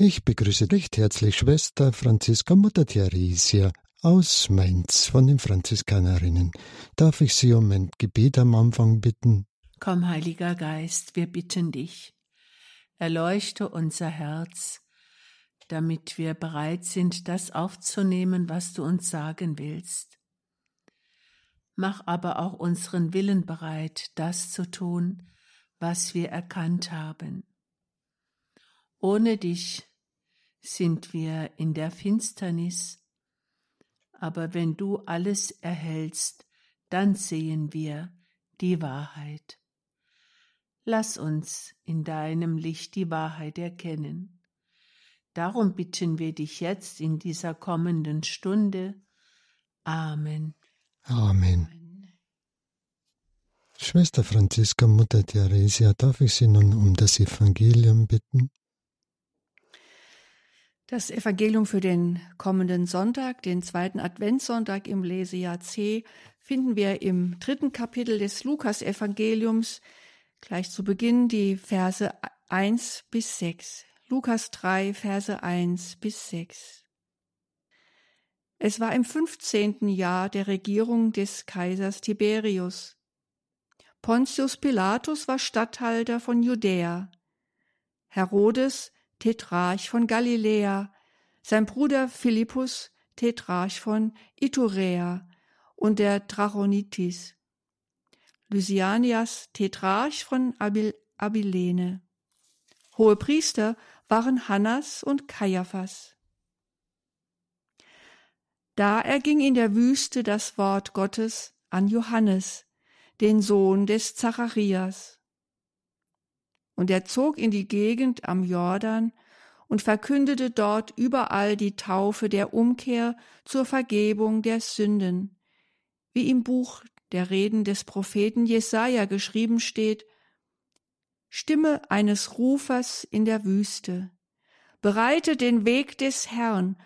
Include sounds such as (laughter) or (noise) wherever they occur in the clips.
Ich begrüße recht herzlich Schwester Franziska Mutter Theresia aus Mainz von den Franziskanerinnen. Darf ich Sie um ein Gebet am Anfang bitten? Komm, Heiliger Geist, wir bitten dich. Erleuchte unser Herz, damit wir bereit sind, das aufzunehmen, was du uns sagen willst. Mach aber auch unseren Willen bereit, das zu tun, was wir erkannt haben. Ohne dich sind wir in der Finsternis, aber wenn du alles erhältst, dann sehen wir die Wahrheit. Lass uns in deinem Licht die Wahrheit erkennen. Darum bitten wir dich jetzt in dieser kommenden Stunde. Amen. Amen. Schwester Franziska, Mutter Theresia, darf ich Sie nun um das Evangelium bitten? Das Evangelium für den kommenden Sonntag, den zweiten Adventssonntag im Lesejahr C, finden wir im dritten Kapitel des Lukas-Evangeliums, gleich zu Beginn die Verse 1 bis 6. Lukas 3, Verse 1 bis 6. Es war im fünfzehnten Jahr der Regierung des Kaisers Tiberius. Pontius Pilatus war Statthalter von Judäa. Herodes Tetrarch von Galiläa, sein Bruder Philippus, Tetrarch von Iturea und der Trachonitis, Lysianias, Tetrarch von Abil Abilene. Hohe Priester waren Hannas und Kaiaphas. Da erging in der Wüste das Wort Gottes an Johannes, den Sohn des Zacharias. Und er zog in die Gegend am Jordan und verkündete dort überall die Taufe der Umkehr zur Vergebung der Sünden. Wie im Buch der Reden des Propheten Jesaja geschrieben steht, Stimme eines Rufers in der Wüste. Bereitet den Weg des Herrn,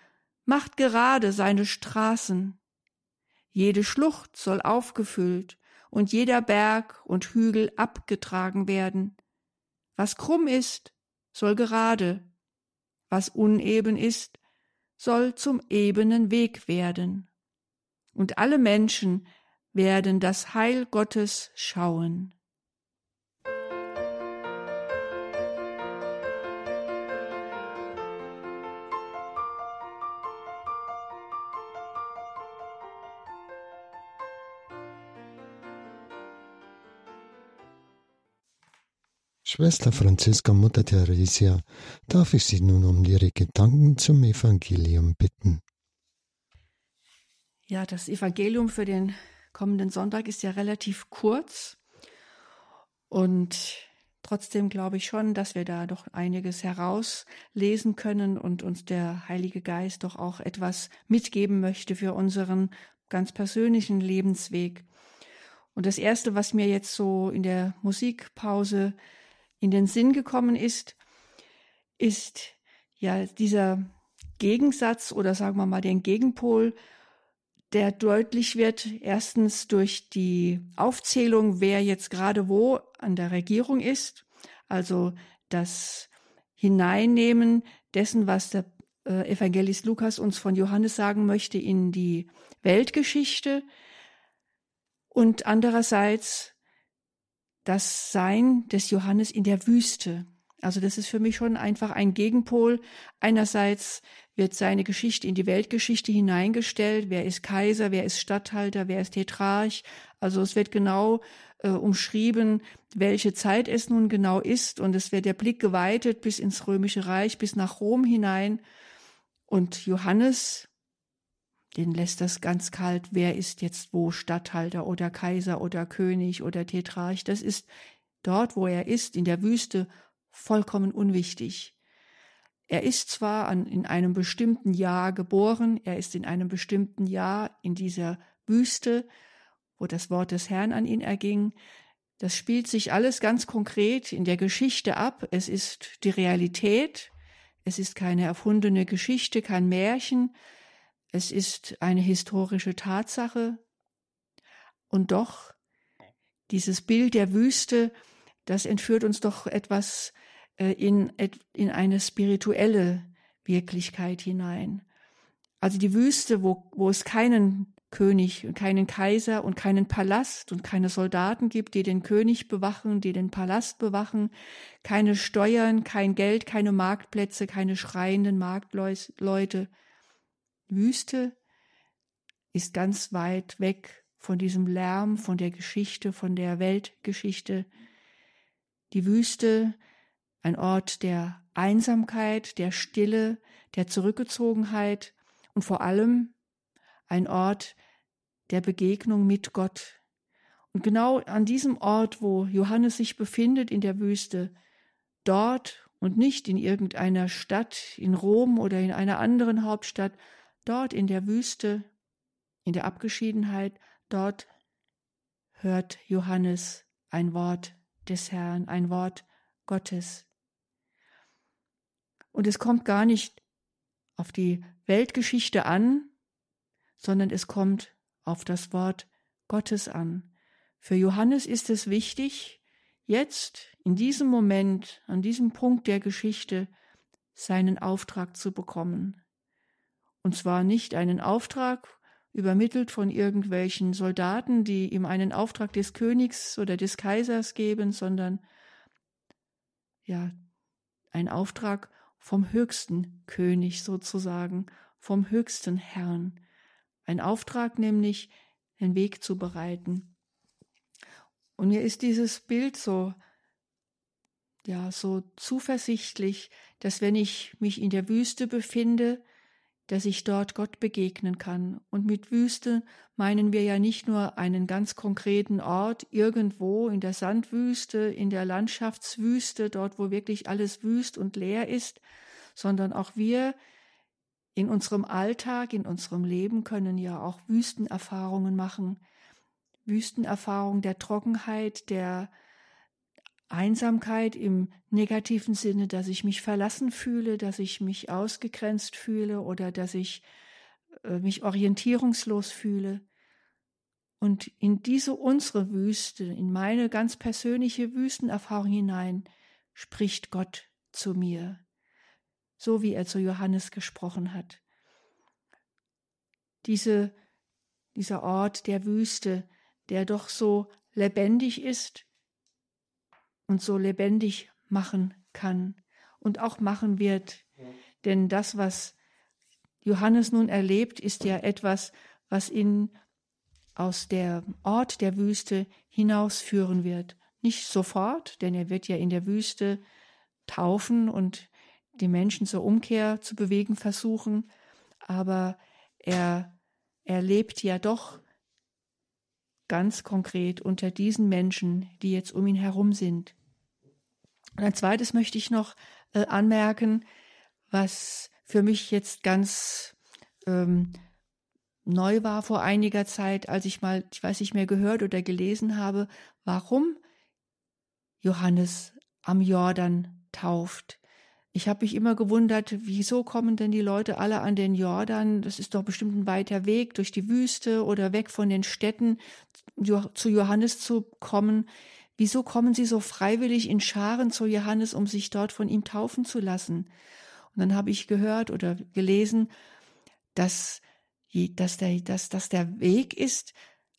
macht gerade seine Straßen. Jede Schlucht soll aufgefüllt und jeder Berg und Hügel abgetragen werden. Was krumm ist, soll gerade, was uneben ist, soll zum ebenen Weg werden. Und alle Menschen werden das Heil Gottes schauen. Schwester Franziska Mutter Theresia, darf ich Sie nun um Ihre Gedanken zum Evangelium bitten? Ja, das Evangelium für den kommenden Sonntag ist ja relativ kurz und trotzdem glaube ich schon, dass wir da doch einiges herauslesen können und uns der Heilige Geist doch auch etwas mitgeben möchte für unseren ganz persönlichen Lebensweg. Und das Erste, was mir jetzt so in der Musikpause in den Sinn gekommen ist, ist ja dieser Gegensatz oder sagen wir mal den Gegenpol, der deutlich wird, erstens durch die Aufzählung, wer jetzt gerade wo an der Regierung ist, also das Hineinnehmen dessen, was der äh, Evangelist Lukas uns von Johannes sagen möchte, in die Weltgeschichte. Und andererseits das Sein des Johannes in der Wüste. Also das ist für mich schon einfach ein Gegenpol. Einerseits wird seine Geschichte in die Weltgeschichte hineingestellt. Wer ist Kaiser? Wer ist Statthalter? Wer ist Tetrarch? Also es wird genau äh, umschrieben, welche Zeit es nun genau ist. Und es wird der Blick geweitet bis ins Römische Reich, bis nach Rom hinein. Und Johannes den lässt das ganz kalt, wer ist jetzt wo Statthalter oder Kaiser oder König oder Tetrarch. Das ist dort, wo er ist, in der Wüste, vollkommen unwichtig. Er ist zwar an, in einem bestimmten Jahr geboren, er ist in einem bestimmten Jahr in dieser Wüste, wo das Wort des Herrn an ihn erging. Das spielt sich alles ganz konkret in der Geschichte ab. Es ist die Realität. Es ist keine erfundene Geschichte, kein Märchen, es ist eine historische Tatsache. Und doch, dieses Bild der Wüste, das entführt uns doch etwas äh, in, in eine spirituelle Wirklichkeit hinein. Also die Wüste, wo, wo es keinen König und keinen Kaiser und keinen Palast und keine Soldaten gibt, die den König bewachen, die den Palast bewachen, keine Steuern, kein Geld, keine Marktplätze, keine schreienden Marktleute. Wüste ist ganz weit weg von diesem Lärm, von der Geschichte, von der Weltgeschichte. Die Wüste, ein Ort der Einsamkeit, der Stille, der Zurückgezogenheit und vor allem ein Ort der Begegnung mit Gott. Und genau an diesem Ort, wo Johannes sich befindet in der Wüste, dort und nicht in irgendeiner Stadt, in Rom oder in einer anderen Hauptstadt, dort in der Wüste, in der Abgeschiedenheit, dort hört Johannes ein Wort des Herrn, ein Wort Gottes. Und es kommt gar nicht auf die Weltgeschichte an, sondern es kommt auf das Wort Gottes an. Für Johannes ist es wichtig, jetzt, in diesem Moment, an diesem Punkt der Geschichte, seinen Auftrag zu bekommen. Und zwar nicht einen Auftrag, übermittelt von irgendwelchen Soldaten, die ihm einen Auftrag des Königs oder des Kaisers geben, sondern ja, ein Auftrag vom höchsten König sozusagen, vom höchsten Herrn. Ein Auftrag nämlich, den Weg zu bereiten. Und mir ist dieses Bild so, ja, so zuversichtlich, dass wenn ich mich in der Wüste befinde, dass ich dort Gott begegnen kann. Und mit Wüste meinen wir ja nicht nur einen ganz konkreten Ort irgendwo in der Sandwüste, in der Landschaftswüste, dort wo wirklich alles wüst und leer ist, sondern auch wir in unserem Alltag, in unserem Leben können ja auch Wüstenerfahrungen machen. Wüstenerfahrungen der Trockenheit, der Einsamkeit im negativen Sinne, dass ich mich verlassen fühle, dass ich mich ausgegrenzt fühle oder dass ich äh, mich orientierungslos fühle. Und in diese unsere Wüste, in meine ganz persönliche Wüstenerfahrung hinein, spricht Gott zu mir so wie er zu Johannes gesprochen hat. Diese, dieser Ort der Wüste, der doch so lebendig ist und so lebendig machen kann und auch machen wird. Denn das, was Johannes nun erlebt, ist ja etwas, was ihn aus der Ort der Wüste hinausführen wird. Nicht sofort, denn er wird ja in der Wüste taufen und die Menschen zur Umkehr zu bewegen versuchen, aber er, er lebt ja doch ganz konkret unter diesen Menschen, die jetzt um ihn herum sind. Und ein zweites möchte ich noch äh, anmerken, was für mich jetzt ganz ähm, neu war vor einiger Zeit, als ich mal, ich weiß nicht mehr gehört oder gelesen habe, warum Johannes am Jordan tauft. Ich habe mich immer gewundert, wieso kommen denn die Leute alle an den Jordan? Das ist doch bestimmt ein weiter Weg durch die Wüste oder weg von den Städten zu Johannes zu kommen. Wieso kommen sie so freiwillig in Scharen zu Johannes, um sich dort von ihm taufen zu lassen? Und dann habe ich gehört oder gelesen, dass, dass, der, dass, dass der Weg ist,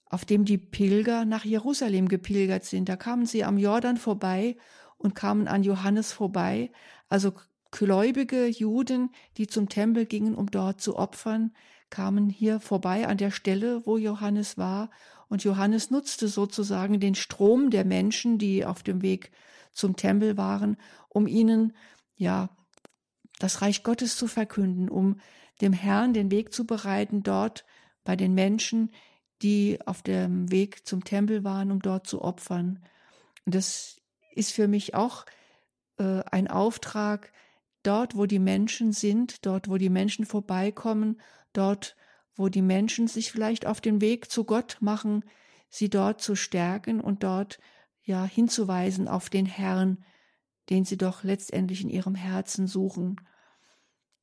auf dem die Pilger nach Jerusalem gepilgert sind. Da kamen sie am Jordan vorbei und kamen an Johannes vorbei. Also gläubige Juden, die zum Tempel gingen, um dort zu opfern, kamen hier vorbei an der Stelle, wo Johannes war. Und Johannes nutzte sozusagen den Strom der Menschen, die auf dem Weg zum Tempel waren, um ihnen, ja, das Reich Gottes zu verkünden, um dem Herrn den Weg zu bereiten, dort bei den Menschen, die auf dem Weg zum Tempel waren, um dort zu opfern. Und das ist für mich auch äh, ein Auftrag, dort, wo die Menschen sind, dort, wo die Menschen vorbeikommen, dort, wo die Menschen sich vielleicht auf den Weg zu Gott machen, sie dort zu stärken und dort ja hinzuweisen auf den Herrn, den sie doch letztendlich in ihrem Herzen suchen.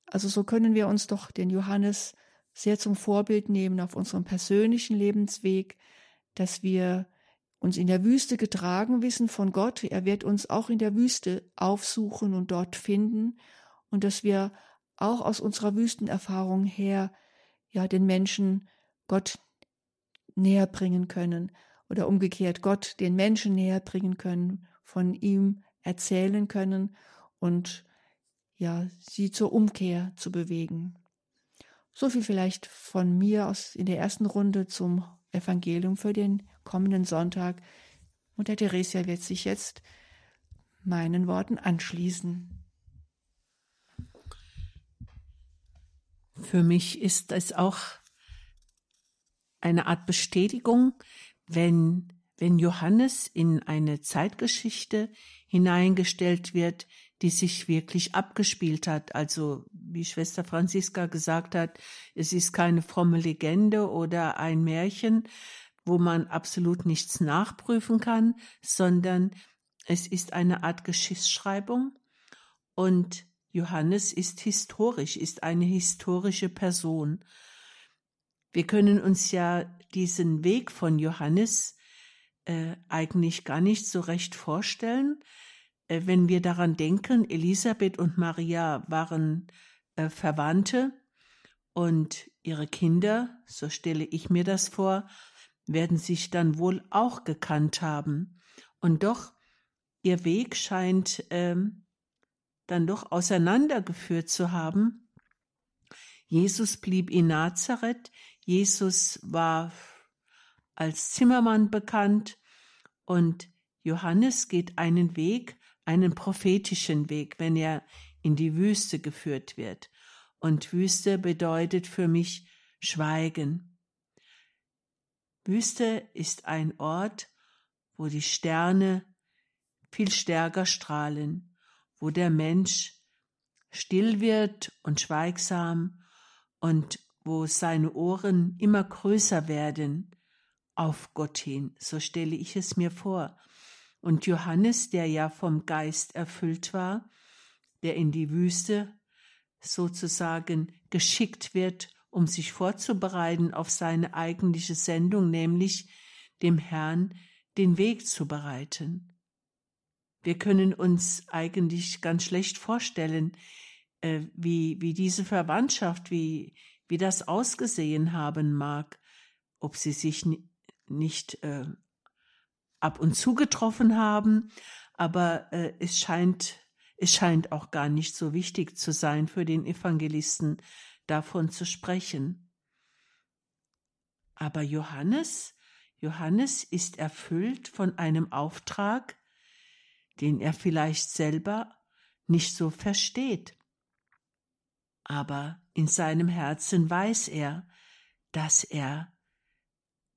Also so können wir uns doch den Johannes sehr zum Vorbild nehmen auf unserem persönlichen Lebensweg, dass wir uns in der Wüste getragen wissen von Gott. Er wird uns auch in der Wüste aufsuchen und dort finden und dass wir auch aus unserer Wüstenerfahrung her ja den Menschen Gott näher bringen können oder umgekehrt Gott den Menschen näher bringen können, von ihm erzählen können und ja, sie zur Umkehr zu bewegen. So viel vielleicht von mir aus in der ersten Runde zum Evangelium für den kommenden Sonntag. Und der Theresia wird sich jetzt meinen Worten anschließen. Für mich ist es auch eine Art Bestätigung, wenn, wenn Johannes in eine Zeitgeschichte hineingestellt wird, die sich wirklich abgespielt hat. Also, wie Schwester Franziska gesagt hat, es ist keine fromme Legende oder ein Märchen, wo man absolut nichts nachprüfen kann, sondern es ist eine Art Geschichtsschreibung und Johannes ist historisch, ist eine historische Person. Wir können uns ja diesen Weg von Johannes äh, eigentlich gar nicht so recht vorstellen, äh, wenn wir daran denken, Elisabeth und Maria waren äh, Verwandte und ihre Kinder, so stelle ich mir das vor, werden sich dann wohl auch gekannt haben. Und doch, ihr Weg scheint ähm, dann doch auseinandergeführt zu haben. Jesus blieb in Nazareth, Jesus war als Zimmermann bekannt und Johannes geht einen Weg, einen prophetischen Weg, wenn er in die Wüste geführt wird. Und Wüste bedeutet für mich Schweigen. Wüste ist ein Ort, wo die Sterne viel stärker strahlen, wo der Mensch still wird und schweigsam und wo seine Ohren immer größer werden auf Gott hin, so stelle ich es mir vor. Und Johannes, der ja vom Geist erfüllt war, der in die Wüste sozusagen geschickt wird, um sich vorzubereiten auf seine eigentliche Sendung, nämlich dem Herrn den Weg zu bereiten. Wir können uns eigentlich ganz schlecht vorstellen, äh, wie, wie diese Verwandtschaft, wie, wie das ausgesehen haben mag, ob sie sich nicht äh, ab und zu getroffen haben, aber äh, es scheint es scheint auch gar nicht so wichtig zu sein für den Evangelisten, davon zu sprechen. Aber Johannes, Johannes ist erfüllt von einem Auftrag, den er vielleicht selber nicht so versteht. Aber in seinem Herzen weiß er, dass er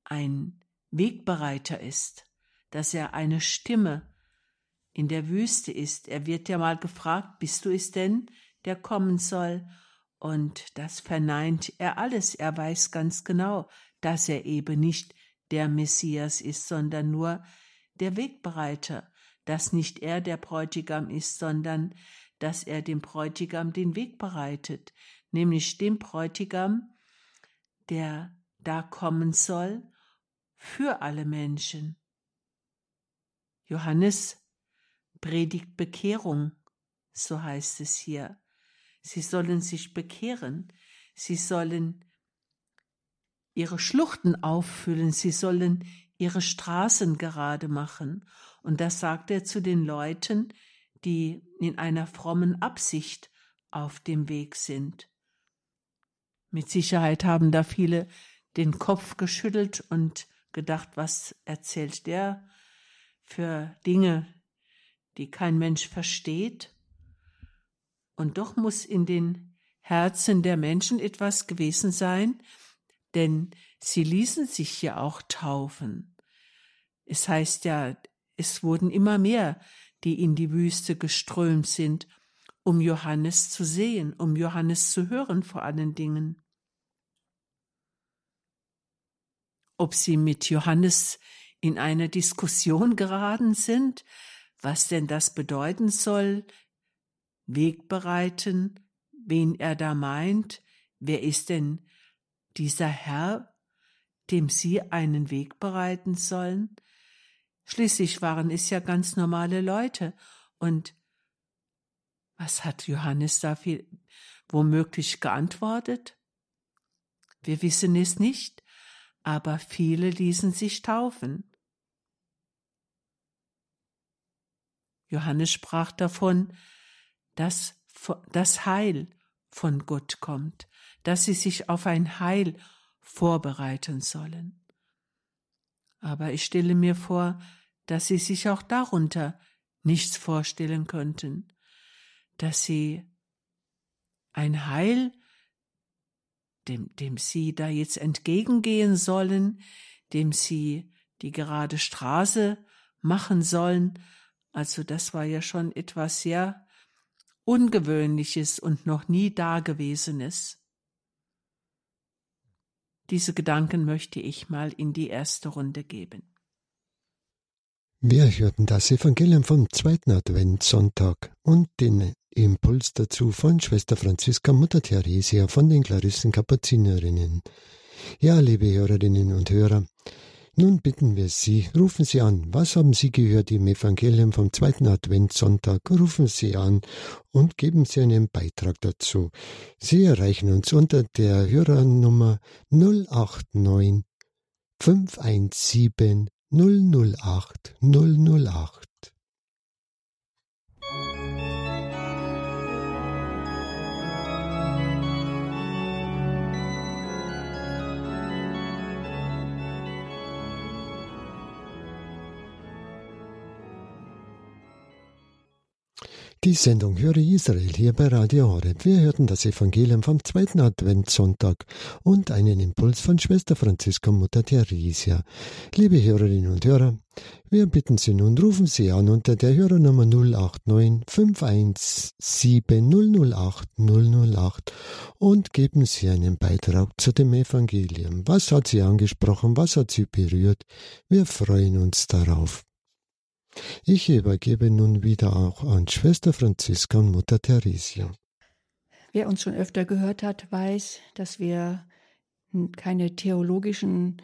ein Wegbereiter ist, dass er eine Stimme in der Wüste ist. Er wird ja mal gefragt, bist du es denn, der kommen soll? Und das verneint er alles. Er weiß ganz genau, dass er eben nicht der Messias ist, sondern nur der Wegbereiter, dass nicht er der Bräutigam ist, sondern dass er dem Bräutigam den Weg bereitet, nämlich dem Bräutigam, der da kommen soll für alle Menschen. Johannes predigt Bekehrung, so heißt es hier. Sie sollen sich bekehren, sie sollen ihre Schluchten auffüllen, sie sollen ihre Straßen gerade machen. Und das sagt er zu den Leuten, die in einer frommen Absicht auf dem Weg sind. Mit Sicherheit haben da viele den Kopf geschüttelt und gedacht, was erzählt der für Dinge, die kein Mensch versteht. Und doch muss in den Herzen der Menschen etwas gewesen sein, denn sie ließen sich ja auch taufen. Es heißt ja, es wurden immer mehr, die in die Wüste geströmt sind, um Johannes zu sehen, um Johannes zu hören vor allen Dingen. Ob sie mit Johannes in eine Diskussion geraten sind, was denn das bedeuten soll, Weg bereiten, wen er da meint, wer ist denn dieser Herr, dem Sie einen Weg bereiten sollen? Schließlich waren es ja ganz normale Leute. Und was hat Johannes da viel, womöglich geantwortet? Wir wissen es nicht, aber viele ließen sich taufen. Johannes sprach davon, dass das Heil von Gott kommt, dass sie sich auf ein Heil vorbereiten sollen. Aber ich stelle mir vor, dass sie sich auch darunter nichts vorstellen könnten, dass sie ein Heil, dem, dem sie da jetzt entgegengehen sollen, dem sie die gerade Straße machen sollen, also das war ja schon etwas sehr Ungewöhnliches und noch nie Dagewesenes. Diese Gedanken möchte ich mal in die erste Runde geben. Wir hörten das Evangelium vom zweiten Adventssonntag und den Impuls dazu von Schwester Franziska Mutter Theresia von den Klarissen Kapuzinerinnen. Ja, liebe Hörerinnen und Hörer, nun bitten wir Sie, rufen Sie an. Was haben Sie gehört im Evangelium vom zweiten Adventssonntag? Rufen Sie an und geben Sie einen Beitrag dazu. Sie erreichen uns unter der Hörernummer 089 517 008 008. Die Sendung Höre Israel hier bei Radio Horeb. Wir hörten das Evangelium vom zweiten Adventssonntag und einen Impuls von Schwester Franziska Mutter Theresia. Liebe Hörerinnen und Hörer, wir bitten Sie nun, rufen Sie an unter der Hörernummer 089 517 008 008 und geben Sie einen Beitrag zu dem Evangelium. Was hat Sie angesprochen? Was hat Sie berührt? Wir freuen uns darauf. Ich übergebe nun wieder auch an Schwester Franziska und Mutter Theresia. Wer uns schon öfter gehört hat, weiß, dass wir keine theologischen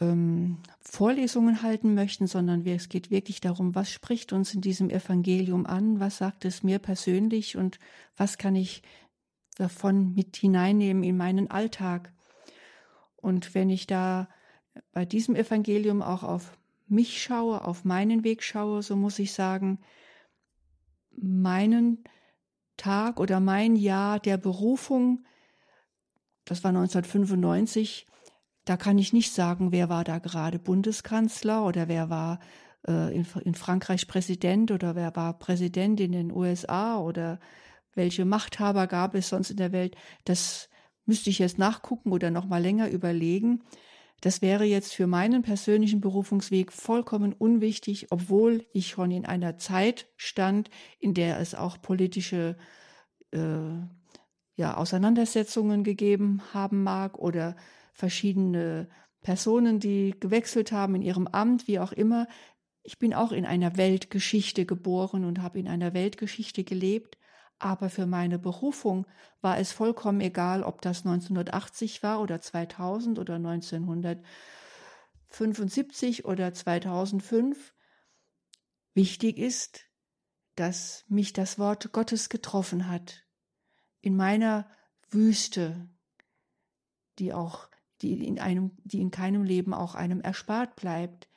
ähm, Vorlesungen halten möchten, sondern wir, es geht wirklich darum, was spricht uns in diesem Evangelium an, was sagt es mir persönlich und was kann ich davon mit hineinnehmen in meinen Alltag. Und wenn ich da bei diesem Evangelium auch auf mich schaue, auf meinen Weg schaue, so muss ich sagen, meinen Tag oder mein Jahr der Berufung, das war 1995, da kann ich nicht sagen, wer war da gerade Bundeskanzler oder wer war äh, in, in Frankreich Präsident oder wer war Präsident in den USA oder welche Machthaber gab es sonst in der Welt. Das müsste ich jetzt nachgucken oder noch mal länger überlegen. Das wäre jetzt für meinen persönlichen Berufungsweg vollkommen unwichtig, obwohl ich schon in einer Zeit stand, in der es auch politische äh, ja, Auseinandersetzungen gegeben haben mag oder verschiedene Personen, die gewechselt haben in ihrem Amt, wie auch immer. Ich bin auch in einer Weltgeschichte geboren und habe in einer Weltgeschichte gelebt. Aber für meine Berufung war es vollkommen egal, ob das 1980 war oder 2000 oder 1975 oder 2005. Wichtig ist, dass mich das Wort Gottes getroffen hat. In meiner Wüste, die auch, die in einem, die in keinem Leben auch einem erspart bleibt.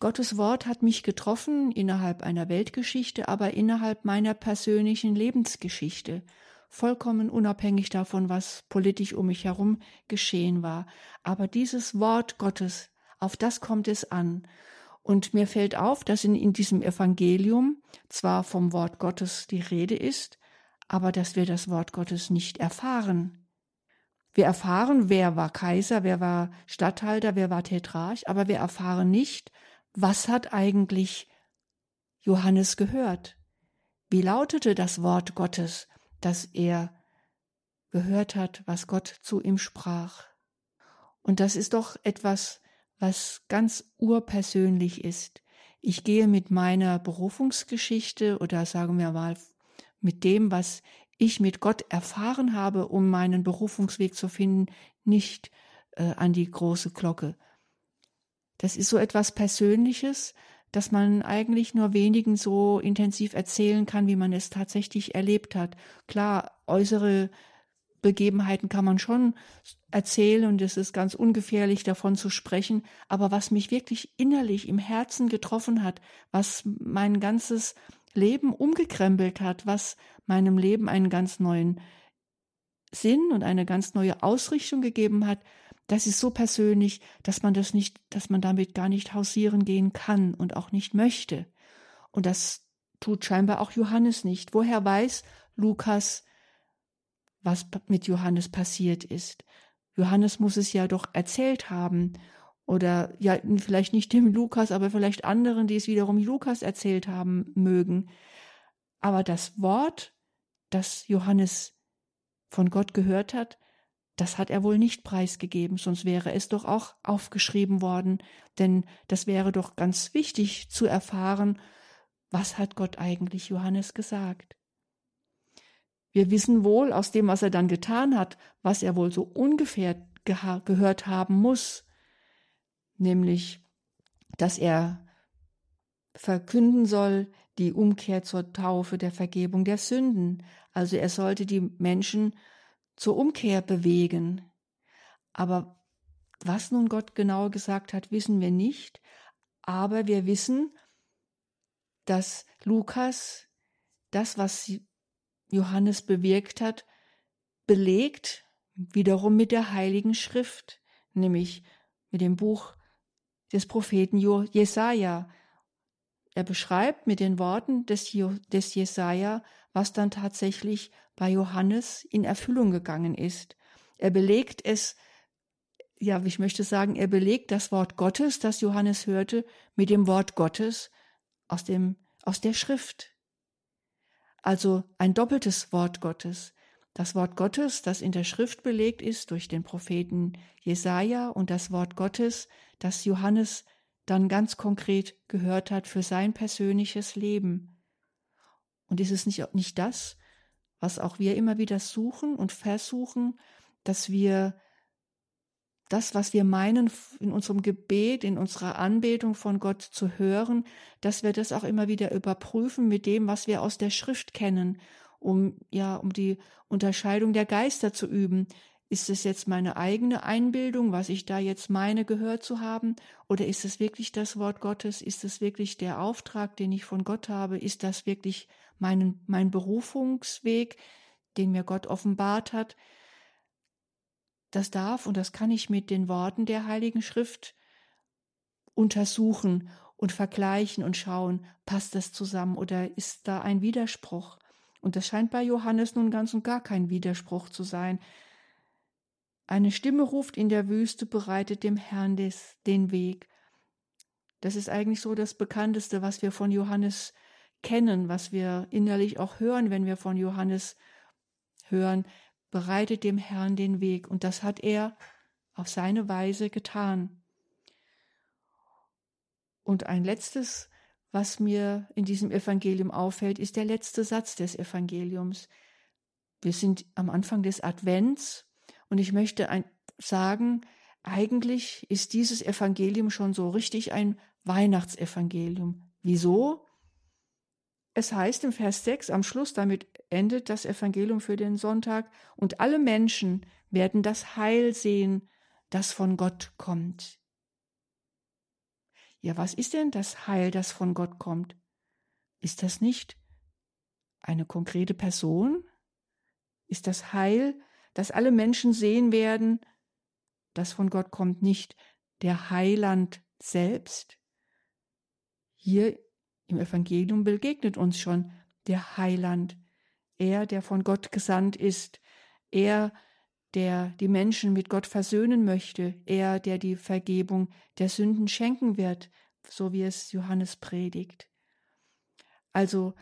Gottes Wort hat mich getroffen innerhalb einer Weltgeschichte, aber innerhalb meiner persönlichen Lebensgeschichte, vollkommen unabhängig davon, was politisch um mich herum geschehen war. Aber dieses Wort Gottes, auf das kommt es an. Und mir fällt auf, dass in, in diesem Evangelium zwar vom Wort Gottes die Rede ist, aber dass wir das Wort Gottes nicht erfahren. Wir erfahren, wer war Kaiser, wer war Statthalter, wer war Tetrarch, aber wir erfahren nicht, was hat eigentlich Johannes gehört? Wie lautete das Wort Gottes, das er gehört hat, was Gott zu ihm sprach? Und das ist doch etwas, was ganz urpersönlich ist. Ich gehe mit meiner Berufungsgeschichte oder sagen wir mal mit dem, was ich mit Gott erfahren habe, um meinen Berufungsweg zu finden, nicht äh, an die große Glocke. Das ist so etwas Persönliches, dass man eigentlich nur wenigen so intensiv erzählen kann, wie man es tatsächlich erlebt hat. Klar, äußere Begebenheiten kann man schon erzählen und es ist ganz ungefährlich davon zu sprechen, aber was mich wirklich innerlich im Herzen getroffen hat, was mein ganzes Leben umgekrempelt hat, was meinem Leben einen ganz neuen Sinn und eine ganz neue Ausrichtung gegeben hat, das ist so persönlich, dass man das nicht, dass man damit gar nicht hausieren gehen kann und auch nicht möchte. Und das tut scheinbar auch Johannes nicht. Woher weiß Lukas, was mit Johannes passiert ist? Johannes muss es ja doch erzählt haben. Oder ja, vielleicht nicht dem Lukas, aber vielleicht anderen, die es wiederum Lukas erzählt haben mögen. Aber das Wort, das Johannes von Gott gehört hat, das hat er wohl nicht preisgegeben, sonst wäre es doch auch aufgeschrieben worden, denn das wäre doch ganz wichtig zu erfahren, was hat Gott eigentlich Johannes gesagt. Wir wissen wohl aus dem, was er dann getan hat, was er wohl so ungefähr gehört haben muss, nämlich, dass er verkünden soll die Umkehr zur Taufe der Vergebung der Sünden. Also er sollte die Menschen zur Umkehr bewegen. Aber was nun Gott genau gesagt hat, wissen wir nicht. Aber wir wissen, dass Lukas das, was Johannes bewirkt hat, belegt wiederum mit der Heiligen Schrift, nämlich mit dem Buch des Propheten Jesaja. Er beschreibt mit den Worten des, Jesaja, was dann tatsächlich bei Johannes in Erfüllung gegangen ist. Er belegt es, ja, ich möchte sagen, er belegt das Wort Gottes, das Johannes hörte, mit dem Wort Gottes aus dem, aus der Schrift. Also ein doppeltes Wort Gottes. Das Wort Gottes, das in der Schrift belegt ist durch den Propheten Jesaja und das Wort Gottes, das Johannes dann ganz konkret gehört hat für sein persönliches Leben. Und ist es nicht, nicht das, was auch wir immer wieder suchen und versuchen, dass wir das, was wir meinen, in unserem Gebet, in unserer Anbetung von Gott zu hören, dass wir das auch immer wieder überprüfen mit dem, was wir aus der Schrift kennen, um, ja, um die Unterscheidung der Geister zu üben. Ist es jetzt meine eigene Einbildung, was ich da jetzt meine gehört zu haben? Oder ist es wirklich das Wort Gottes? Ist es wirklich der Auftrag, den ich von Gott habe? Ist das wirklich mein, mein Berufungsweg, den mir Gott offenbart hat? Das darf und das kann ich mit den Worten der Heiligen Schrift untersuchen und vergleichen und schauen, passt das zusammen oder ist da ein Widerspruch? Und das scheint bei Johannes nun ganz und gar kein Widerspruch zu sein. Eine Stimme ruft in der Wüste, bereitet dem Herrn des, den Weg. Das ist eigentlich so das Bekannteste, was wir von Johannes kennen, was wir innerlich auch hören, wenn wir von Johannes hören bereitet dem Herrn den Weg. Und das hat er auf seine Weise getan. Und ein letztes, was mir in diesem Evangelium auffällt, ist der letzte Satz des Evangeliums. Wir sind am Anfang des Advents und ich möchte ein, sagen, eigentlich ist dieses Evangelium schon so richtig ein Weihnachtsevangelium. Wieso? Es heißt im Vers 6 am Schluss, damit endet das Evangelium für den Sonntag, und alle Menschen werden das Heil sehen, das von Gott kommt. Ja, was ist denn das Heil, das von Gott kommt? Ist das nicht eine konkrete Person? Ist das Heil, das alle Menschen sehen werden, das von Gott kommt, nicht der Heiland selbst? Hier im Evangelium begegnet uns schon der Heiland, er, der von Gott gesandt ist, er, der die Menschen mit Gott versöhnen möchte, er, der die Vergebung der Sünden schenken wird, so wie es Johannes predigt. Also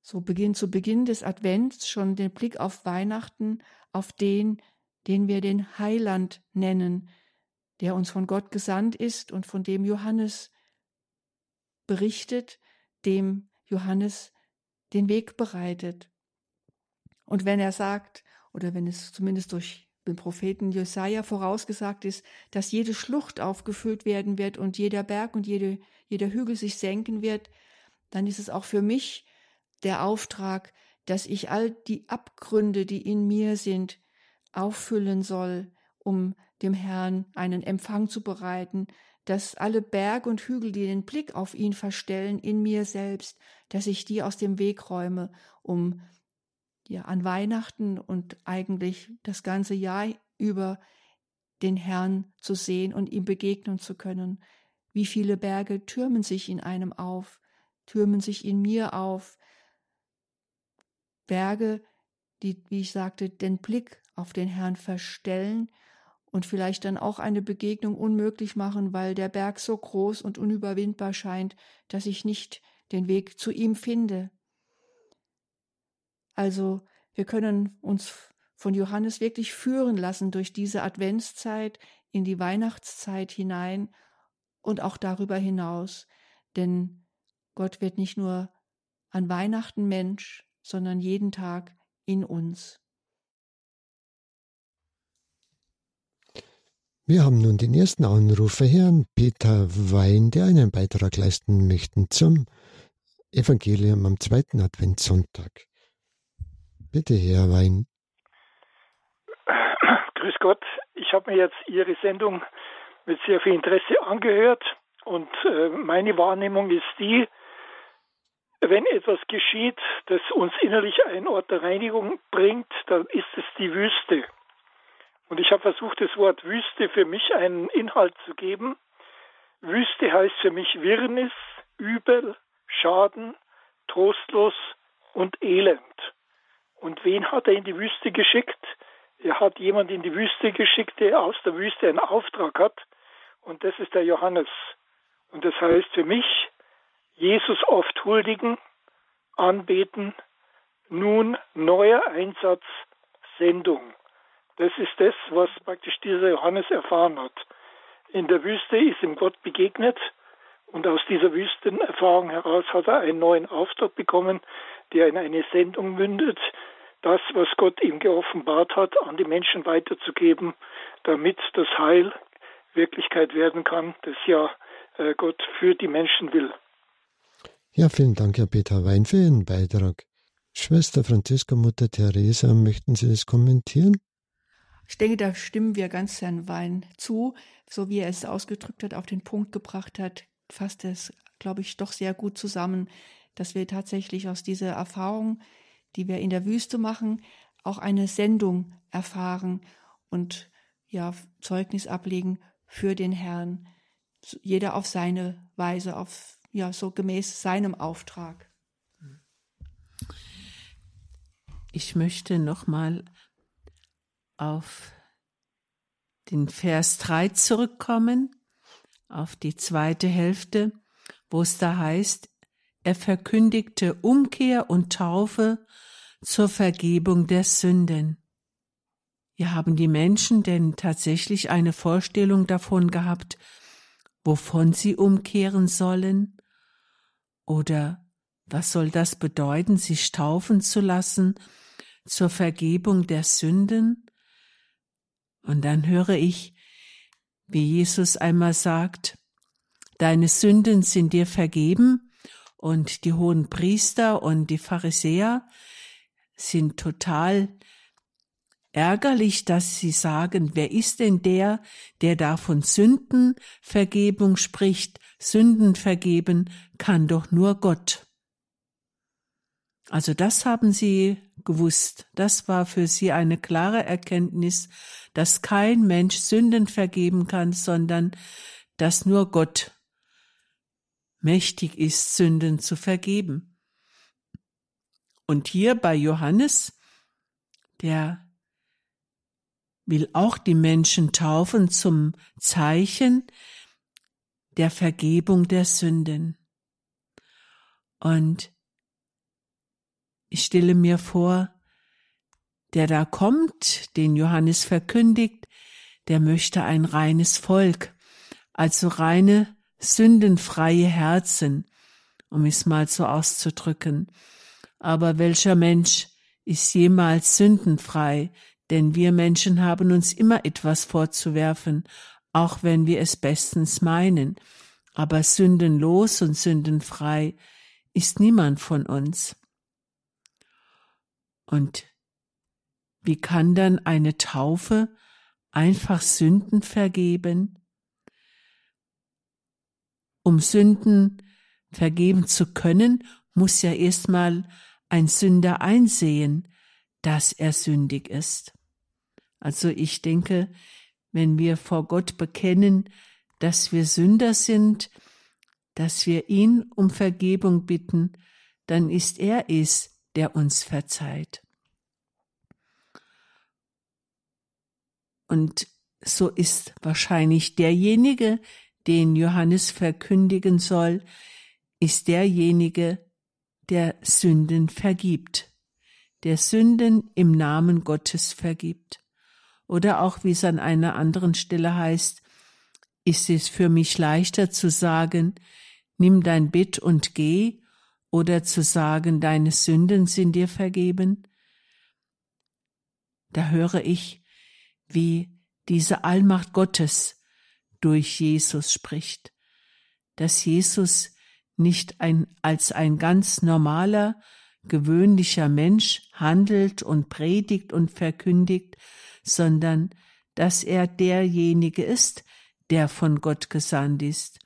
so beginnt zu Beginn des Advents schon den Blick auf Weihnachten, auf den, den wir den Heiland nennen, der uns von Gott gesandt ist und von dem Johannes berichtet, dem Johannes den Weg bereitet. Und wenn er sagt, oder wenn es zumindest durch dem Propheten Jesaja vorausgesagt ist, dass jede Schlucht aufgefüllt werden wird und jeder Berg und jede, jeder Hügel sich senken wird, dann ist es auch für mich der Auftrag, dass ich all die Abgründe, die in mir sind, auffüllen soll, um dem Herrn einen Empfang zu bereiten, dass alle Berg und Hügel, die den Blick auf ihn verstellen, in mir selbst, dass ich die aus dem Weg räume, um ja an Weihnachten und eigentlich das ganze Jahr über den Herrn zu sehen und ihm begegnen zu können. Wie viele Berge türmen sich in einem auf, türmen sich in mir auf. Berge, die, wie ich sagte, den Blick auf den Herrn verstellen und vielleicht dann auch eine Begegnung unmöglich machen, weil der Berg so groß und unüberwindbar scheint, dass ich nicht den Weg zu ihm finde. Also wir können uns von Johannes wirklich führen lassen durch diese Adventszeit in die Weihnachtszeit hinein und auch darüber hinaus. Denn Gott wird nicht nur an Weihnachten Mensch, sondern jeden Tag in uns. Wir haben nun den ersten Anrufer, Herrn Peter Wein, der einen Beitrag leisten möchte zum Evangelium am zweiten Adventssonntag. Bitte, Herr Wein. Grüß Gott. Ich habe mir jetzt Ihre Sendung mit sehr viel Interesse angehört und äh, meine Wahrnehmung ist die, wenn etwas geschieht, das uns innerlich einen Ort der Reinigung bringt, dann ist es die Wüste. Und ich habe versucht, das Wort Wüste für mich einen Inhalt zu geben. Wüste heißt für mich Wirrnis, Übel, Schaden, trostlos und Elend. Und wen hat er in die Wüste geschickt? Er hat jemand in die Wüste geschickt, der aus der Wüste einen Auftrag hat. Und das ist der Johannes. Und das heißt für mich, Jesus oft huldigen, anbeten, nun neuer Einsatz, Sendung. Das ist das, was praktisch dieser Johannes erfahren hat. In der Wüste ist ihm Gott begegnet und aus dieser Wüstenerfahrung heraus hat er einen neuen Auftrag bekommen, der in eine Sendung mündet, das, was Gott ihm geoffenbart hat, an die Menschen weiterzugeben, damit das Heil Wirklichkeit werden kann, das ja äh, Gott für die Menschen will. Ja, vielen Dank, Herr Peter Wein, für Ihren Beitrag. Schwester Franziska, Mutter Teresa, möchten Sie das kommentieren? Ich denke, da stimmen wir ganz Herrn Wein zu, so wie er es ausgedrückt hat, auf den Punkt gebracht hat, fasst es, glaube ich, doch sehr gut zusammen, dass wir tatsächlich aus dieser Erfahrung, die wir in der Wüste machen, auch eine Sendung erfahren und ja, Zeugnis ablegen für den Herrn. Jeder auf seine Weise, auf, ja, so gemäß seinem Auftrag. Ich möchte nochmal auf den Vers 3 zurückkommen, auf die zweite Hälfte, wo es da heißt, er verkündigte Umkehr und Taufe zur Vergebung der Sünden. Ja, haben die Menschen denn tatsächlich eine Vorstellung davon gehabt, wovon sie umkehren sollen? Oder was soll das bedeuten, sich taufen zu lassen zur Vergebung der Sünden? Und dann höre ich, wie Jesus einmal sagt, Deine Sünden sind dir vergeben, und die hohen Priester und die Pharisäer sind total ärgerlich, dass sie sagen, wer ist denn der, der da von Sündenvergebung spricht? Sünden vergeben kann doch nur Gott. Also das haben sie gewusst. Das war für sie eine klare Erkenntnis, dass kein Mensch Sünden vergeben kann, sondern dass nur Gott mächtig ist, Sünden zu vergeben. Und hier bei Johannes, der will auch die Menschen taufen zum Zeichen der Vergebung der Sünden. Und ich stelle mir vor, der da kommt, den Johannes verkündigt, der möchte ein reines Volk, also reine sündenfreie Herzen, um es mal so auszudrücken. Aber welcher Mensch ist jemals sündenfrei? Denn wir Menschen haben uns immer etwas vorzuwerfen, auch wenn wir es bestens meinen. Aber sündenlos und sündenfrei ist niemand von uns. Und wie kann dann eine Taufe einfach Sünden vergeben? Um Sünden vergeben zu können, muss ja erstmal ein Sünder einsehen, dass er sündig ist. Also ich denke, wenn wir vor Gott bekennen, dass wir Sünder sind, dass wir ihn um Vergebung bitten, dann ist er es, der uns verzeiht. Und so ist wahrscheinlich derjenige, den Johannes verkündigen soll, ist derjenige, der Sünden vergibt, der Sünden im Namen Gottes vergibt. Oder auch wie es an einer anderen Stelle heißt, ist es für mich leichter zu sagen, nimm dein Bett und geh, oder zu sagen, deine Sünden sind dir vergeben. Da höre ich, wie diese Allmacht Gottes durch Jesus spricht, dass Jesus nicht ein, als ein ganz normaler, gewöhnlicher Mensch handelt und predigt und verkündigt, sondern dass er derjenige ist, der von Gott gesandt ist.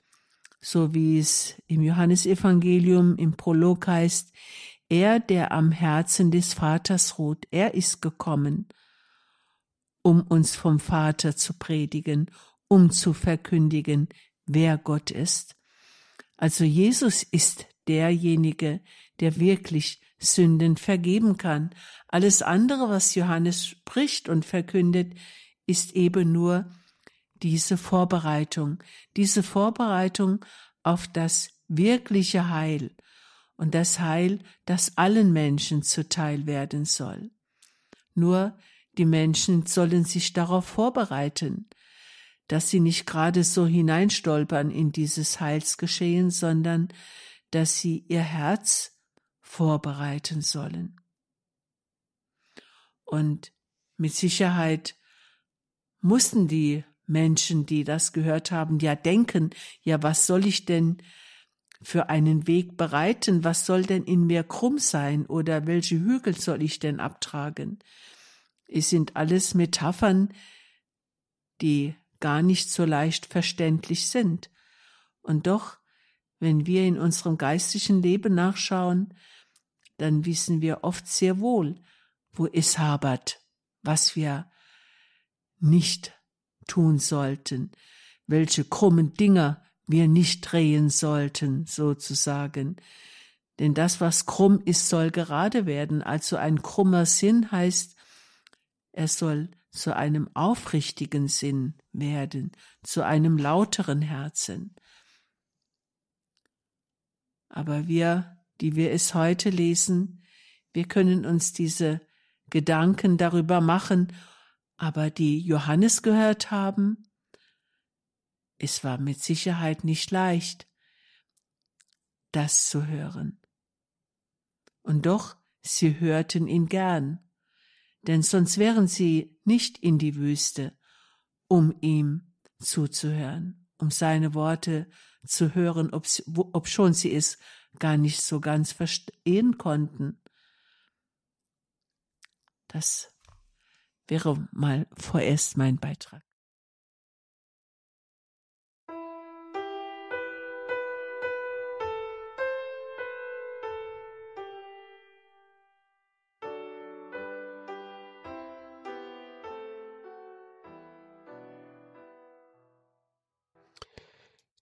So wie es im Johannesevangelium im Prolog heißt, er, der am Herzen des Vaters ruht, er ist gekommen, um uns vom Vater zu predigen, um zu verkündigen, wer Gott ist. Also Jesus ist derjenige, der wirklich Sünden vergeben kann. Alles andere, was Johannes spricht und verkündet, ist eben nur diese Vorbereitung, diese Vorbereitung auf das wirkliche Heil und das Heil, das allen Menschen zuteil werden soll. Nur die Menschen sollen sich darauf vorbereiten, dass sie nicht gerade so hineinstolpern in dieses Heilsgeschehen, sondern dass sie ihr Herz vorbereiten sollen. Und mit Sicherheit mussten die Menschen, die das gehört haben, ja denken, ja, was soll ich denn für einen Weg bereiten? Was soll denn in mir krumm sein? Oder welche Hügel soll ich denn abtragen? Es sind alles Metaphern, die gar nicht so leicht verständlich sind. Und doch, wenn wir in unserem geistlichen Leben nachschauen, dann wissen wir oft sehr wohl, wo es habert, was wir nicht tun sollten, welche krummen Dinger wir nicht drehen sollten, sozusagen. Denn das, was krumm ist, soll gerade werden. Also ein krummer Sinn heißt, er soll zu einem aufrichtigen Sinn werden, zu einem lauteren Herzen. Aber wir, die wir es heute lesen, wir können uns diese Gedanken darüber machen aber die Johannes gehört haben, es war mit Sicherheit nicht leicht, das zu hören. Und doch, sie hörten ihn gern, denn sonst wären sie nicht in die Wüste, um ihm zuzuhören, um seine Worte zu hören, ob, schon sie es gar nicht so ganz verstehen konnten. Das wäre mal vorerst mein Beitrag.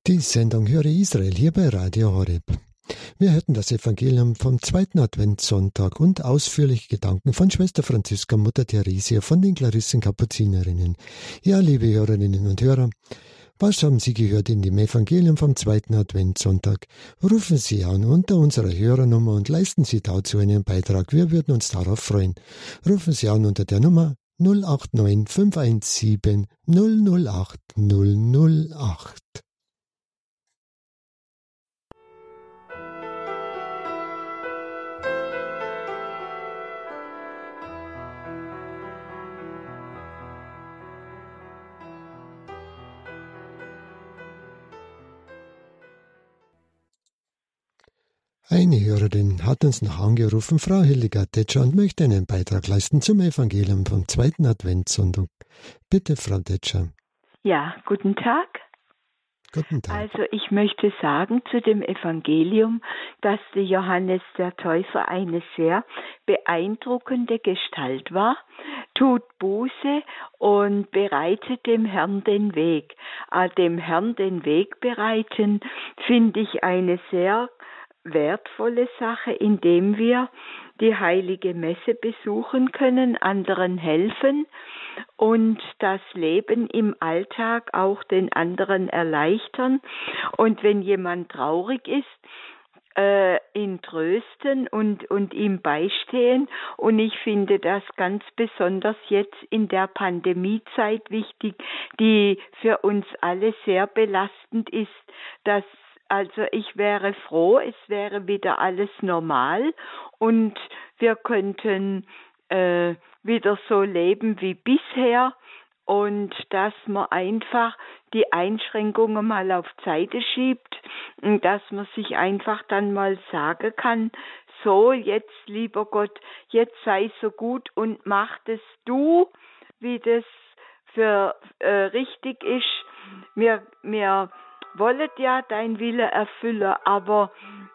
Die Sendung Höre Israel hier bei Radio Horeb. Wir hörten das Evangelium vom zweiten Adventssonntag und ausführliche Gedanken von Schwester Franziska Mutter Theresia von den Klarissen Kapuzinerinnen. Ja, liebe Hörerinnen und Hörer, was haben Sie gehört in dem Evangelium vom zweiten Adventssonntag? Rufen Sie an unter unserer Hörernummer und leisten Sie dazu einen Beitrag. Wir würden uns darauf freuen. Rufen Sie an unter der Nummer 089 517 008 008. Eine Hörerin hat uns noch angerufen, Frau Hildegard Detscher, und möchte einen Beitrag leisten zum Evangelium vom zweiten Adventssonntag. Bitte, Frau Detscher. Ja, guten Tag. Guten Tag. Also ich möchte sagen zu dem Evangelium, dass der Johannes der Täufer eine sehr beeindruckende Gestalt war, tut Buße und bereitet dem Herrn den Weg. Ah, dem Herrn den Weg bereiten finde ich eine sehr wertvolle Sache, indem wir die heilige Messe besuchen können, anderen helfen und das Leben im Alltag auch den anderen erleichtern. Und wenn jemand traurig ist, äh, ihn trösten und, und ihm beistehen. Und ich finde das ganz besonders jetzt in der Pandemiezeit wichtig, die für uns alle sehr belastend ist, dass also ich wäre froh, es wäre wieder alles normal und wir könnten äh, wieder so leben wie bisher und dass man einfach die Einschränkungen mal auf Seite schiebt und dass man sich einfach dann mal sagen kann, so jetzt lieber Gott, jetzt sei so gut und mach es du, wie das für äh, richtig ist. Mir, mir wollet ja dein Wille erfüllen, aber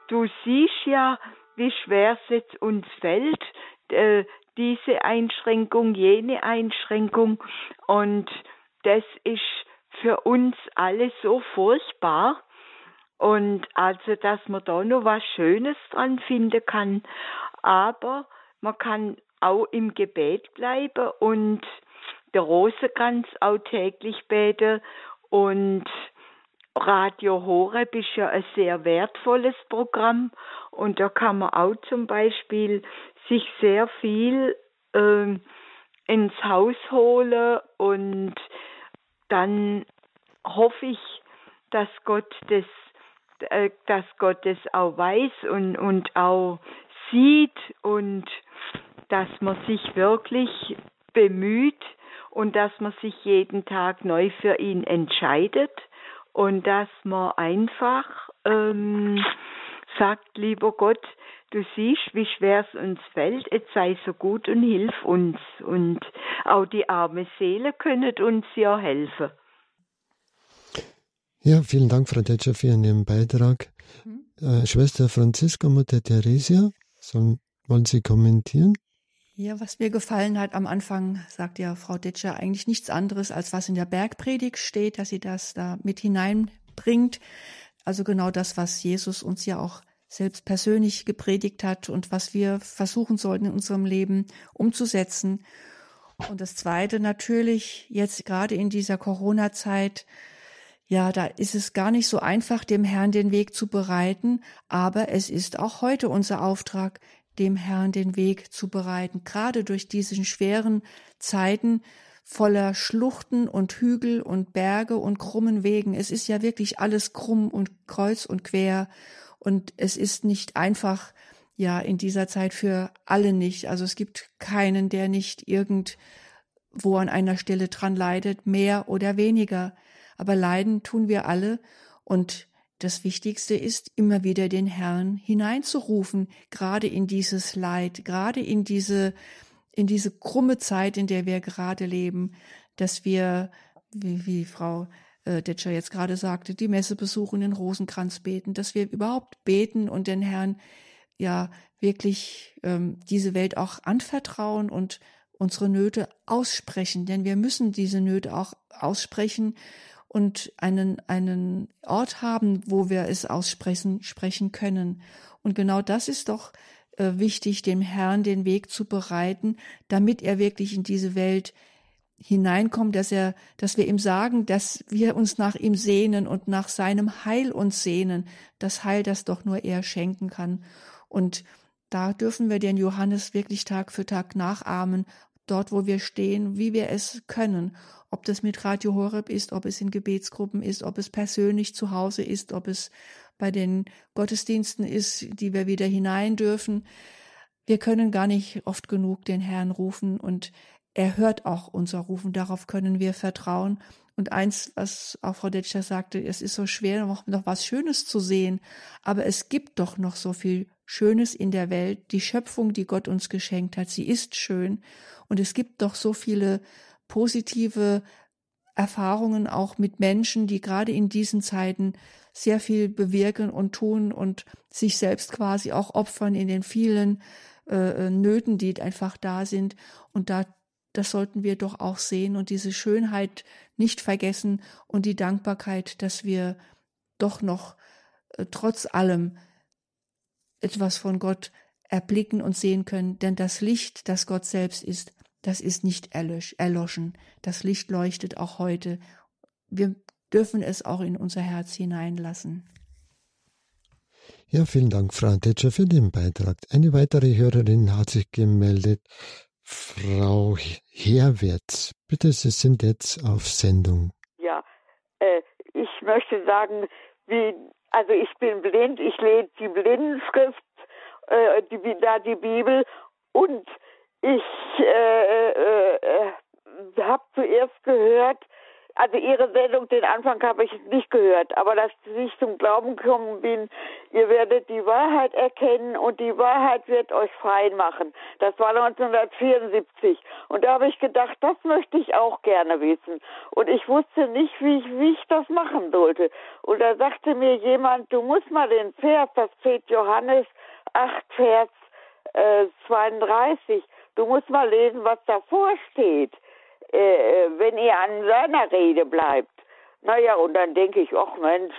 du siehst ja, wie schwer es jetzt uns fällt, äh, diese Einschränkung, jene Einschränkung. Und das ist für uns alle so furchtbar. Und also, dass man da noch was Schönes dran finden kann. Aber man kann auch im Gebet bleiben und der Rosenkranz auch täglich beten und Radio Horeb ist ja ein sehr wertvolles Programm und da kann man auch zum Beispiel sich sehr viel äh, ins Haus holen und dann hoffe ich, dass Gott das, äh, dass Gott das auch weiß und, und auch sieht und dass man sich wirklich bemüht und dass man sich jeden Tag neu für ihn entscheidet und dass man einfach ähm, sagt, lieber Gott, du siehst, wie schwer es uns fällt, jetzt sei so gut und hilf uns. Und auch die arme Seele können uns ja helfen. Ja, vielen Dank, Frau Detscher, für Ihren Beitrag. Mhm. Äh, Schwester Franziska, Mutter Theresia, sollen, wollen Sie kommentieren? Ja, was mir gefallen hat am Anfang, sagt ja Frau Detscher eigentlich nichts anderes, als was in der Bergpredigt steht, dass sie das da mit hineinbringt. Also genau das, was Jesus uns ja auch selbst persönlich gepredigt hat und was wir versuchen sollten in unserem Leben umzusetzen. Und das Zweite natürlich jetzt gerade in dieser Corona-Zeit, ja, da ist es gar nicht so einfach, dem Herrn den Weg zu bereiten, aber es ist auch heute unser Auftrag, dem Herrn den Weg zu bereiten, gerade durch diesen schweren Zeiten voller Schluchten und Hügel und Berge und krummen Wegen. Es ist ja wirklich alles krumm und kreuz und quer und es ist nicht einfach, ja, in dieser Zeit für alle nicht. Also es gibt keinen, der nicht irgendwo an einer Stelle dran leidet, mehr oder weniger. Aber leiden tun wir alle und das Wichtigste ist, immer wieder den Herrn hineinzurufen, gerade in dieses Leid, gerade in diese, in diese krumme Zeit, in der wir gerade leben, dass wir, wie, wie Frau äh, Detscher jetzt gerade sagte, die Messe besuchen, den Rosenkranz beten, dass wir überhaupt beten und den Herrn ja wirklich ähm, diese Welt auch anvertrauen und unsere Nöte aussprechen, denn wir müssen diese Nöte auch aussprechen und einen, einen Ort haben, wo wir es aussprechen sprechen können. Und genau das ist doch äh, wichtig, dem Herrn den Weg zu bereiten, damit er wirklich in diese Welt hineinkommt, dass er, dass wir ihm sagen, dass wir uns nach ihm sehnen und nach seinem Heil uns sehnen, das Heil, das doch nur er schenken kann. Und da dürfen wir den Johannes wirklich Tag für Tag nachahmen, dort, wo wir stehen, wie wir es können ob das mit Radio Horeb ist, ob es in Gebetsgruppen ist, ob es persönlich zu Hause ist, ob es bei den Gottesdiensten ist, die wir wieder hinein dürfen. Wir können gar nicht oft genug den Herrn rufen und er hört auch unser Rufen, darauf können wir vertrauen. Und eins, was auch Frau Detscher sagte, es ist so schwer, noch, noch was Schönes zu sehen, aber es gibt doch noch so viel Schönes in der Welt. Die Schöpfung, die Gott uns geschenkt hat, sie ist schön. Und es gibt doch so viele positive Erfahrungen auch mit Menschen, die gerade in diesen Zeiten sehr viel bewirken und tun und sich selbst quasi auch opfern in den vielen äh, Nöten, die einfach da sind. Und da, das sollten wir doch auch sehen und diese Schönheit nicht vergessen und die Dankbarkeit, dass wir doch noch äh, trotz allem etwas von Gott erblicken und sehen können, denn das Licht, das Gott selbst ist, das ist nicht erlösch, erloschen. Das Licht leuchtet auch heute. Wir dürfen es auch in unser Herz hineinlassen. Ja, vielen Dank, Frau Tetscher, für den Beitrag. Eine weitere Hörerin hat sich gemeldet. Frau Herwärts, bitte, Sie sind jetzt auf Sendung. Ja, äh, ich möchte sagen, wie, also ich bin blind, ich lese die Blindenschrift, äh, die, da die Bibel und ich äh, äh, äh habe zuerst gehört, also Ihre Sendung, den Anfang habe ich nicht gehört, aber dass ich zum Glauben gekommen bin, ihr werdet die Wahrheit erkennen und die Wahrheit wird euch frei machen. Das war 1974. Und da habe ich gedacht, das möchte ich auch gerne wissen. Und ich wusste nicht, wie ich, wie ich das machen sollte. Und da sagte mir jemand, du musst mal den Vers, das steht Johannes 8, Vers äh, 32, du musst mal lesen, was davor steht. Äh, wenn ihr an seiner Rede bleibt. Naja, und dann denke ich, ach Mensch,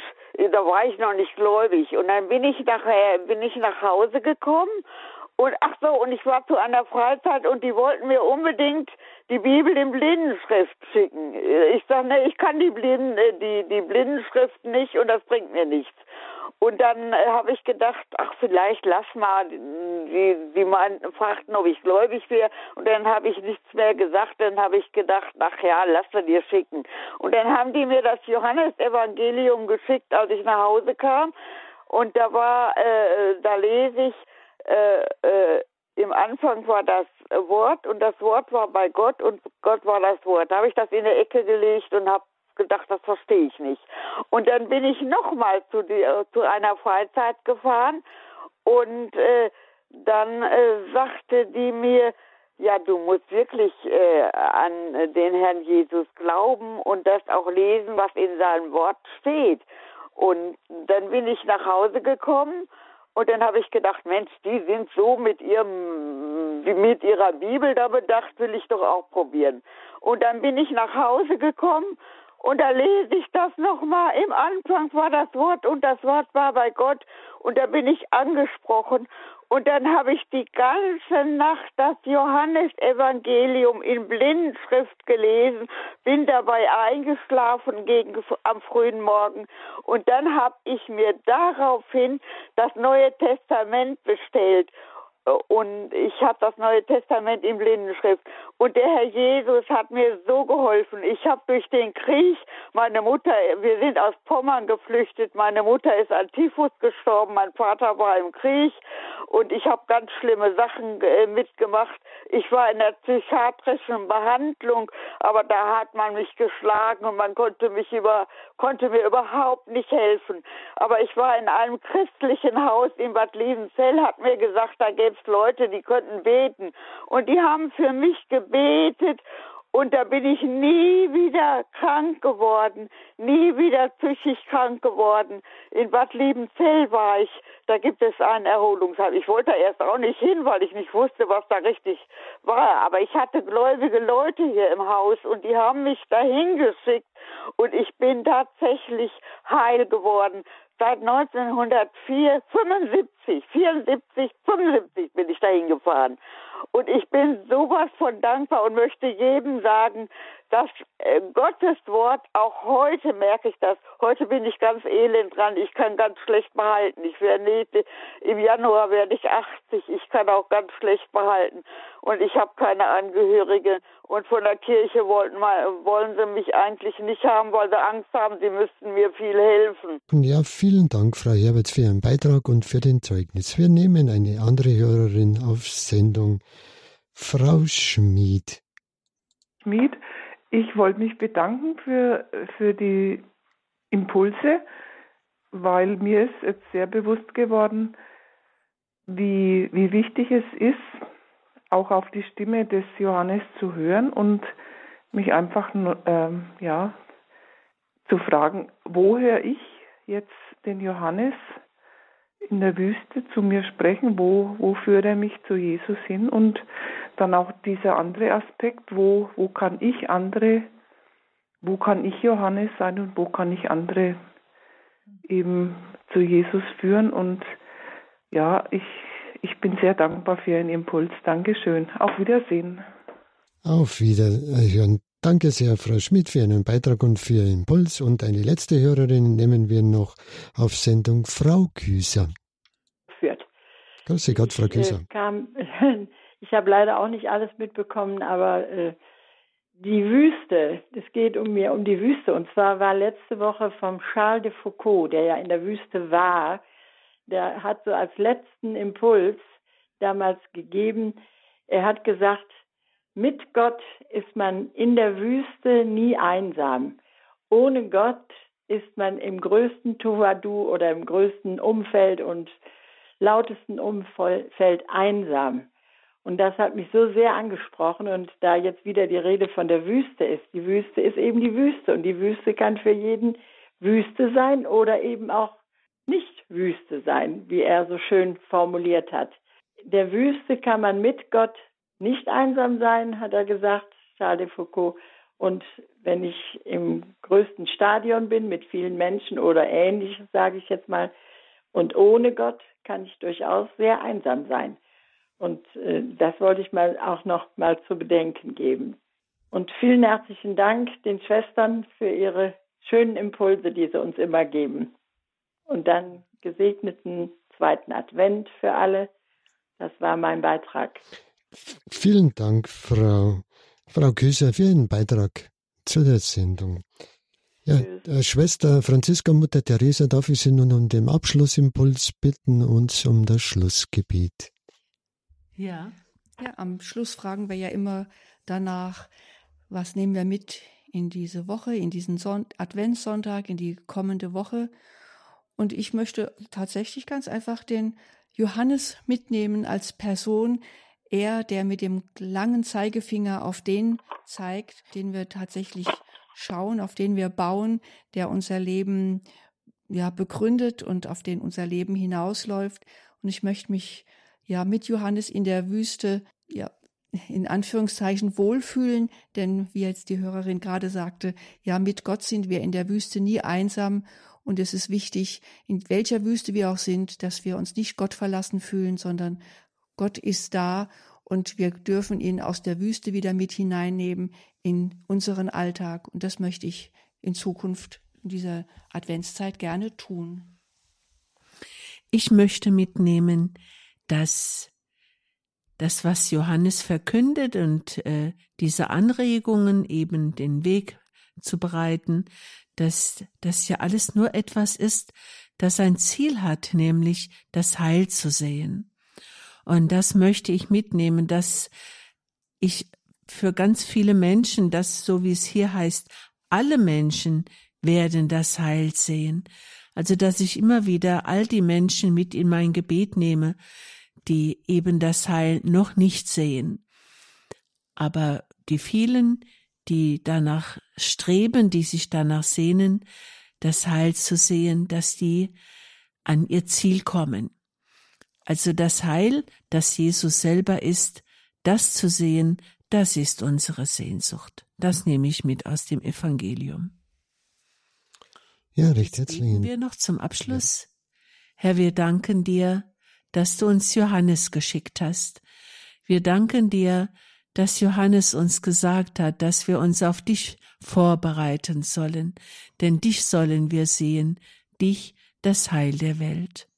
da war ich noch nicht gläubig. Und dann bin ich nachher, bin ich nach Hause gekommen und ach so, und ich war zu einer Freizeit und die wollten mir unbedingt die Bibel in Blindenschrift schicken. Ich sage, ne, ich kann die Blinden, äh, die, die Blindenschrift nicht und das bringt mir nichts. Und dann äh, habe ich gedacht, ach vielleicht lass mal, sie, sie meinten, fragten, ob ich gläubig wäre. Und dann habe ich nichts mehr gesagt. Dann habe ich gedacht, ach ja, lass sie dir schicken. Und dann haben die mir das Johannesevangelium geschickt, als ich nach Hause kam. Und da war, äh, da lese ich, äh, äh, im Anfang war das Wort und das Wort war bei Gott und Gott war das Wort. Da habe ich das in der Ecke gelegt und habe gedacht, das verstehe ich nicht. Und dann bin ich nochmal zu, äh, zu einer Freizeit gefahren und äh, dann äh, sagte die mir, ja, du musst wirklich äh, an den Herrn Jesus glauben und das auch lesen, was in seinem Wort steht. Und dann bin ich nach Hause gekommen und dann habe ich gedacht, Mensch, die sind so mit ihrem, mit ihrer Bibel da bedacht, will ich doch auch probieren. Und dann bin ich nach Hause gekommen und da lese ich das nochmal. Im Anfang war das Wort und das Wort war bei Gott. Und da bin ich angesprochen. Und dann habe ich die ganze Nacht das Johannesevangelium in Blindenschrift gelesen, bin dabei eingeschlafen gegen, am frühen Morgen. Und dann habe ich mir daraufhin das Neue Testament bestellt und ich habe das Neue Testament in Blindenschrift. Und der Herr Jesus hat mir so geholfen. Ich habe durch den Krieg, meine Mutter, wir sind aus Pommern geflüchtet, meine Mutter ist an Typhus gestorben, mein Vater war im Krieg und ich habe ganz schlimme Sachen äh, mitgemacht. Ich war in der psychiatrischen Behandlung, aber da hat man mich geschlagen und man konnte mich über, konnte mir überhaupt nicht helfen. Aber ich war in einem christlichen Haus in Bad Liebenzell, hat mir gesagt, da gäbe es Leute, die könnten beten. Und die haben für mich gebetet und da bin ich nie wieder krank geworden, nie wieder psychisch krank geworden. In Bad Liebenzell war ich, da gibt es ein Erholungsheim. Ich wollte erst auch nicht hin, weil ich nicht wusste, was da richtig war. Aber ich hatte gläubige Leute hier im Haus und die haben mich dahin geschickt und ich bin tatsächlich heil geworden. Seit 1904, 75, 74, 75 bin ich dahin gefahren. Und ich bin sowas von dankbar und möchte jedem sagen, dass äh, Gottes Wort auch heute merke ich das. Heute bin ich ganz elend dran. Ich kann ganz schlecht behalten. Ich werde im Januar werde ich 80. Ich kann auch ganz schlecht behalten und ich habe keine Angehörige. Und von der Kirche wollten mal, wollen sie mich eigentlich nicht haben, weil sie Angst haben, sie müssten mir viel helfen. Ja, vielen Dank, Frau Herberts, für Ihren Beitrag und für den Zeugnis. Wir nehmen eine andere Hörerin auf Sendung. Frau Schmid. Schmid. Ich wollte mich bedanken für, für die Impulse, weil mir ist jetzt sehr bewusst geworden, wie, wie wichtig es ist, auch auf die Stimme des Johannes zu hören und mich einfach ähm, ja, zu fragen, wo höre ich jetzt den Johannes in der Wüste zu mir sprechen, wo, wo führt er mich zu Jesus hin? Und dann auch dieser andere Aspekt, wo, wo kann ich andere, wo kann ich Johannes sein und wo kann ich andere eben zu Jesus führen und ja, ich, ich bin sehr dankbar für Ihren Impuls. Dankeschön. Auf Wiedersehen. Auf Wiederhören. Danke sehr, Frau Schmidt, für Ihren Beitrag und für Ihren Impuls. Und eine letzte Hörerin nehmen wir noch auf Sendung Frau Küser. Führt. Grüße Gott, Frau Küser. Ich, äh, (laughs) ich habe leider auch nicht alles mitbekommen, aber äh, die Wüste, es geht um mir um die Wüste. Und zwar war letzte Woche vom Charles de Foucault, der ja in der Wüste war, der hat so als letzten Impuls damals gegeben, er hat gesagt, mit Gott ist man in der Wüste nie einsam. Ohne Gott ist man im größten Tuwadu oder im größten Umfeld und lautesten Umfeld einsam. Und das hat mich so sehr angesprochen. Und da jetzt wieder die Rede von der Wüste ist, die Wüste ist eben die Wüste. Und die Wüste kann für jeden Wüste sein oder eben auch nicht Wüste sein, wie er so schön formuliert hat. Der Wüste kann man mit Gott nicht einsam sein, hat er gesagt, Charles de Foucault. Und wenn ich im größten Stadion bin mit vielen Menschen oder ähnliches, sage ich jetzt mal, und ohne Gott kann ich durchaus sehr einsam sein. Und äh, das wollte ich mal auch noch mal zu bedenken geben. Und vielen herzlichen Dank den Schwestern für ihre schönen Impulse, die sie uns immer geben. Und dann gesegneten zweiten Advent für alle. Das war mein Beitrag. Vielen Dank, Frau, Frau Küser, für Ihren Beitrag zu der Sendung. Ja, Schwester Franziska Mutter Teresa, darf ich Sie nun um den Abschlussimpuls bitten und um das Schlussgebet. Ja. Ja, am Schluss fragen wir ja immer danach, was nehmen wir mit in diese Woche, in diesen Son Adventssonntag, in die kommende Woche. Und ich möchte tatsächlich ganz einfach den Johannes mitnehmen als Person, er, der mit dem langen Zeigefinger auf den zeigt, den wir tatsächlich schauen, auf den wir bauen, der unser Leben ja begründet und auf den unser Leben hinausläuft. Und ich möchte mich ja mit Johannes in der Wüste ja in Anführungszeichen wohlfühlen, denn wie jetzt die Hörerin gerade sagte, ja mit Gott sind wir in der Wüste nie einsam und es ist wichtig, in welcher Wüste wir auch sind, dass wir uns nicht Gott verlassen fühlen, sondern Gott ist da und wir dürfen ihn aus der Wüste wieder mit hineinnehmen in unseren Alltag. Und das möchte ich in Zukunft in dieser Adventszeit gerne tun. Ich möchte mitnehmen, dass das, was Johannes verkündet und äh, diese Anregungen eben den Weg zu bereiten, dass das ja alles nur etwas ist, das ein Ziel hat, nämlich das Heil zu sehen. Und das möchte ich mitnehmen, dass ich für ganz viele Menschen, das so wie es hier heißt, alle Menschen werden das Heil sehen. Also, dass ich immer wieder all die Menschen mit in mein Gebet nehme, die eben das Heil noch nicht sehen. Aber die vielen, die danach streben, die sich danach sehnen, das Heil zu sehen, dass die an ihr Ziel kommen. Also das Heil, das Jesus selber ist, das zu sehen, das ist unsere Sehnsucht. Das nehme ich mit aus dem Evangelium. Ja, recht herzlich. Wir noch zum Abschluss. Ja. Herr, wir danken dir, dass du uns Johannes geschickt hast. Wir danken dir, dass Johannes uns gesagt hat, dass wir uns auf dich vorbereiten sollen, denn dich sollen wir sehen, dich, das Heil der Welt.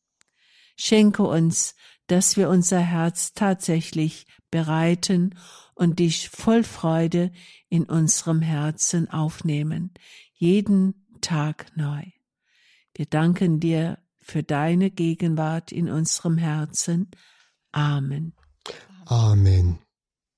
Schenke uns, dass wir unser Herz tatsächlich bereiten und dich voll Freude in unserem Herzen aufnehmen, jeden Tag neu. Wir danken dir für deine Gegenwart in unserem Herzen. Amen. Amen.